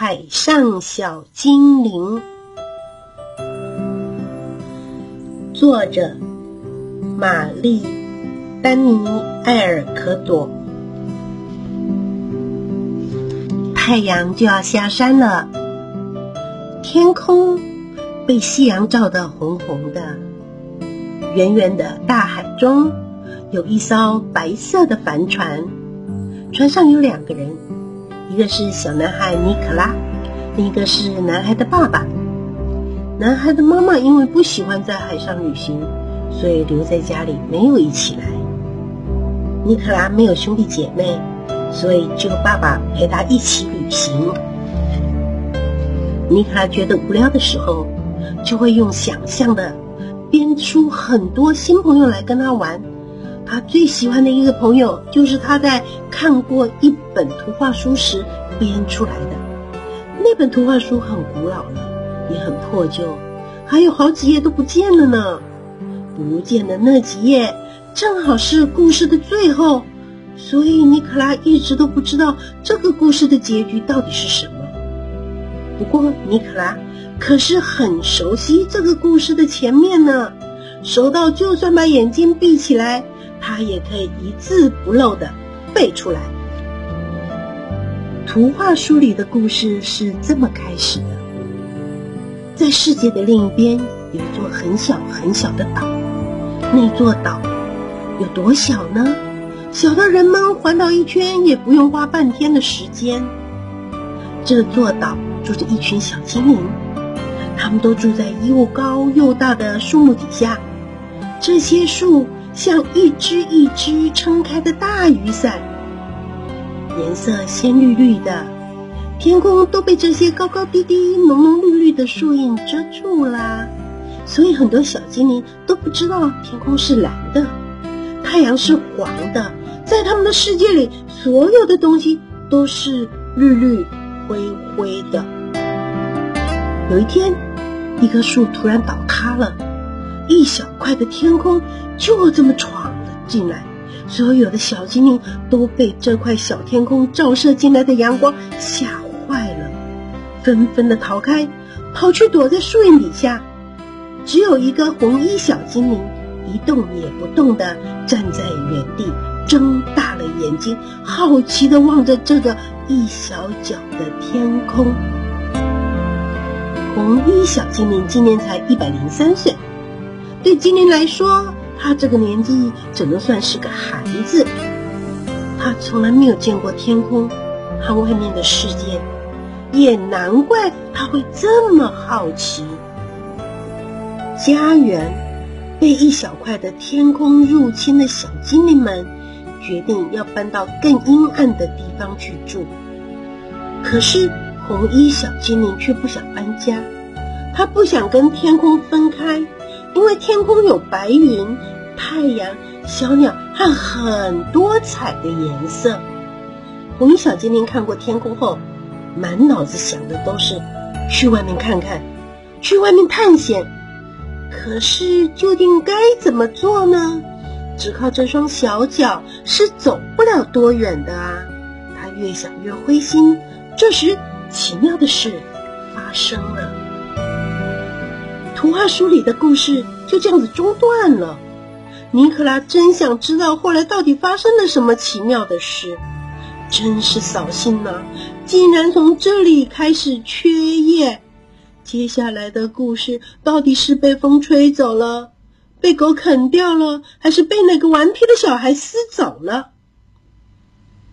海上小精灵》，作者玛丽·丹尼埃尔可朵。太阳就要下山了，天空被夕阳照得红红的。远远的大海中有一艘白色的帆船，船上有两个人。一个是小男孩尼可拉，另一个是男孩的爸爸。男孩的妈妈因为不喜欢在海上旅行，所以留在家里没有一起来。尼可拉没有兄弟姐妹，所以只有爸爸陪他一起旅行。尼可拉觉得无聊的时候，就会用想象的编出很多新朋友来跟他玩。他最喜欢的一个朋友，就是他在看过一本图画书时编出来的。那本图画书很古老了，也很破旧，还有好几页都不见了呢。不见的那几页正好是故事的最后，所以尼克拉一直都不知道这个故事的结局到底是什么。不过尼克拉可是很熟悉这个故事的前面呢，熟到就算把眼睛闭起来。他也可以一字不漏的背出来。图画书里的故事是这么开始的：在世界的另一边有一座很小很小的岛，那座岛有多小呢？小到人们环岛一圈也不用花半天的时间。这座岛住着一群小精灵，他们都住在又高又大的树木底下。这些树。像一只一只撑开的大雨伞，颜色鲜绿绿的，天空都被这些高高低低、浓浓绿绿的树影遮住啦。所以很多小精灵都不知道天空是蓝的，太阳是黄的。在他们的世界里，所有的东西都是绿绿灰灰的。有一天，一棵树突然倒塌了。一小块的天空就这么闯了进来，所有的小精灵都被这块小天空照射进来的阳光吓坏了，纷纷的逃开，跑去躲在树荫底下。只有一个红衣小精灵一动也不动的站在原地，睁大了眼睛，好奇的望着这个一小角的天空。红衣小精灵今年才一百零三岁。对精灵来说，他这个年纪只能算是个孩子。他从来没有见过天空和外面的世界，也难怪他会这么好奇。家园被一小块的天空入侵的小精灵们，决定要搬到更阴暗的地方去住。可是红衣小精灵却不想搬家，他不想跟天空分开。因为天空有白云、太阳、小鸟和很多彩的颜色。红衣小精灵看过天空后，满脑子想的都是去外面看看，去外面探险。可是究竟该怎么做呢？只靠这双小脚是走不了多远的啊！他越想越灰心。这时，奇妙的事发生了。图画书里的故事就这样子中断了。尼克拉真想知道后来到底发生了什么奇妙的事，真是扫兴呐！竟然从这里开始缺页。接下来的故事到底是被风吹走了，被狗啃掉了，还是被那个顽皮的小孩撕走了？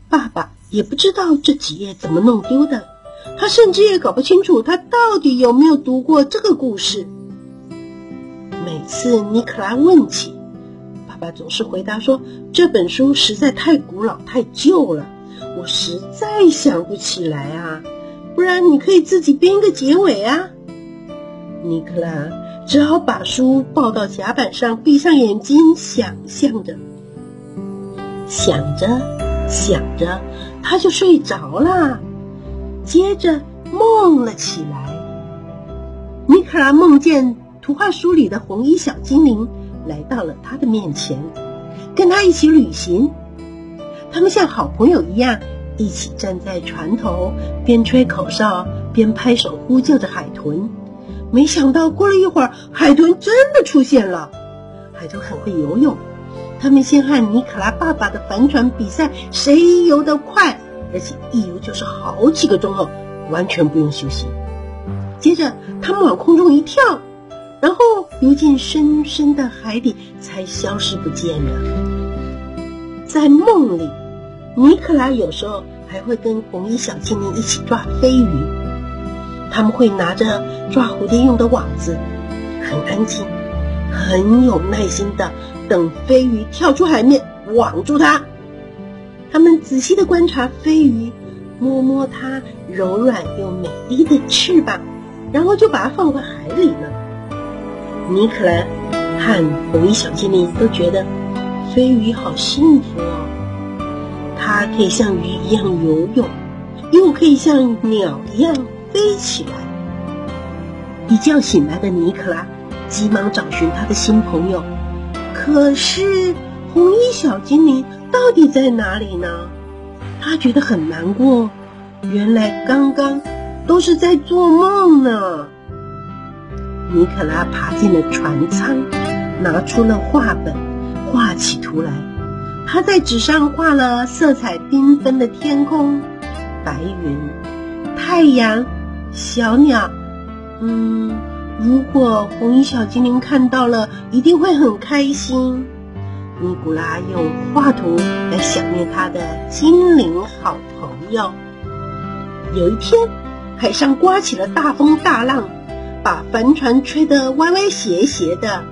爸爸也不知道这几页怎么弄丢的，他甚至也搞不清楚他到底有没有读过这个故事。每次尼克拉问起，爸爸总是回答说：“这本书实在太古老、太旧了，我实在想不起来啊。不然你可以自己编一个结尾啊。”尼克拉只好把书抱到甲板上，闭上眼睛，想象着，想着，想着，他就睡着了。接着梦了起来，尼克拉梦见。图画书里的红衣小精灵来到了他的面前，跟他一起旅行。他们像好朋友一样，一起站在船头，边吹口哨边拍手呼救着海豚。没想到过了一会儿，海豚真的出现了。海豚很会游泳，他们先和尼可拉爸爸的帆船比赛，谁游得快，而且一游就是好几个钟头，完全不用休息。接着，他们往空中一跳，然后游进深深的海底，才消失不见了。在梦里。尼克拉有时候还会跟红衣小精灵一起抓飞鱼，他们会拿着抓蝴蝶用的网子，很安静、很有耐心的等飞鱼跳出海面，网住它。他们仔细的观察飞鱼，摸摸它柔软又美丽的翅膀，然后就把它放回海里了。尼克拉和红衣小精灵都觉得飞鱼好幸福哦。它可以像鱼一样游泳，又可以像鸟一样飞起来。一觉醒来的尼克拉急忙找寻他的新朋友，可是红衣小精灵到底在哪里呢？他觉得很难过，原来刚刚都是在做梦呢。尼克拉爬进了船舱，拿出了画本，画起图来。他在纸上画了色彩缤纷的天空、白云、太阳、小鸟。嗯，如果红衣小精灵看到了，一定会很开心。尼古拉用画图来想念他的精灵好朋友。有一天，海上刮起了大风大浪，把帆船吹得歪歪斜斜的。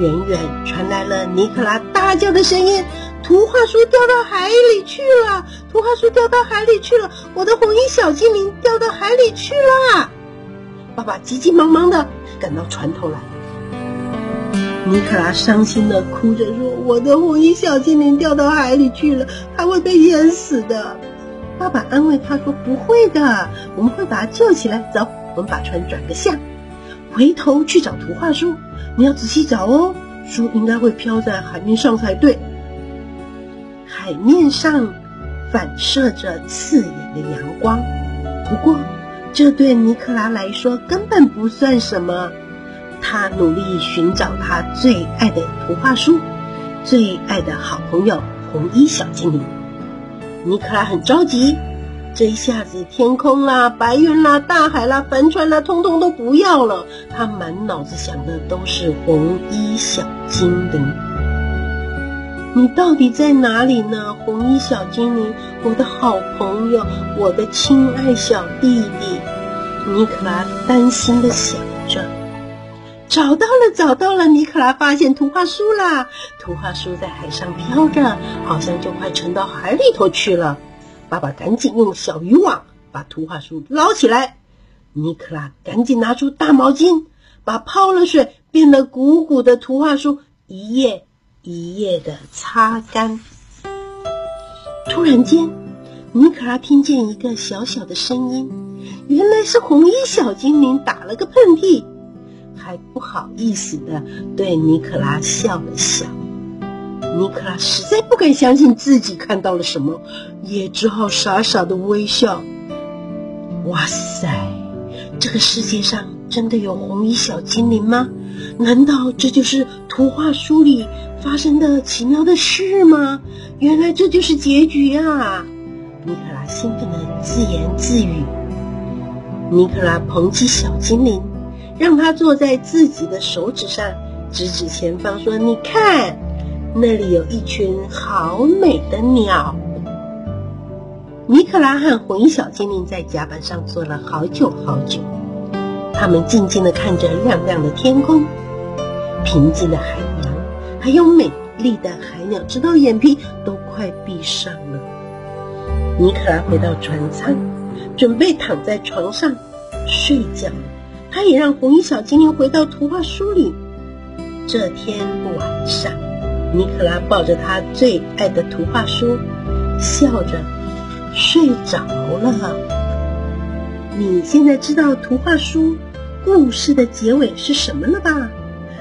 远远传来了尼克拉大叫的声音。图画书掉到海里去了！图画书掉到海里去了！我的红衣小精灵掉到海里去了！爸爸急急忙忙的赶到船头来。尼克拉伤心的哭着说：“我的红衣小精灵掉到海里去了，它会被淹死的。”爸爸安慰他说：“不会的，我们会把它救起来。走，我们把船转个向，回头去找图画书。你要仔细找哦，书应该会飘在海面上才对。”海面上反射着刺眼的阳光，不过这对尼克拉来说根本不算什么。他努力寻找他最爱的图画书，最爱的好朋友红衣小精灵。尼克拉很着急，这一下子天空啦、白云啦、大海啦、帆船啦，通通都不要了。他满脑子想的都是红衣小精灵。你到底在哪里呢，红衣小精灵？我的好朋友，我的亲爱小弟弟，尼克拉担心的想着。找到了，找到了！尼克拉发现图画书啦！图画书在海上飘着，好像就快沉到海里头去了。爸爸赶紧用小渔网把图画书捞起来。尼克拉赶紧拿出大毛巾，把泡了水变得鼓鼓的图画书一页。一夜的擦干。突然间，尼克拉听见一个小小的声音，原来是红衣小精灵打了个喷嚏，还不好意思的对尼克拉笑了笑。尼克拉实在不敢相信自己看到了什么，也只好傻傻的微笑。哇塞，这个世界上真的有红衣小精灵吗？难道这就是图画书里？发生的奇妙的事吗？原来这就是结局啊！尼克拉兴奋的自言自语。尼克拉捧起小精灵，让他坐在自己的手指上，指指前方说：“你看，那里有一群好美的鸟。”尼克拉和红衣小精灵在甲板上坐了好久好久，他们静静的看着亮亮的天空，平静的海洋。还有美丽的海鸟，直到眼皮都快闭上了。尼克拉回到船舱，准备躺在床上睡觉。他也让红衣小精灵回到图画书里。这天晚上，尼克拉抱着他最爱的图画书，笑着睡着了。你现在知道图画书故事的结尾是什么了吧？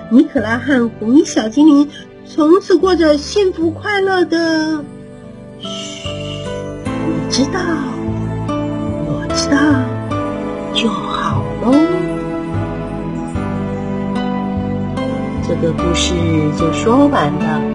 尼可拉和红衣小精灵从此过着幸福快乐的。嘘，你知道，我知道就好喽。这个故事就说完了。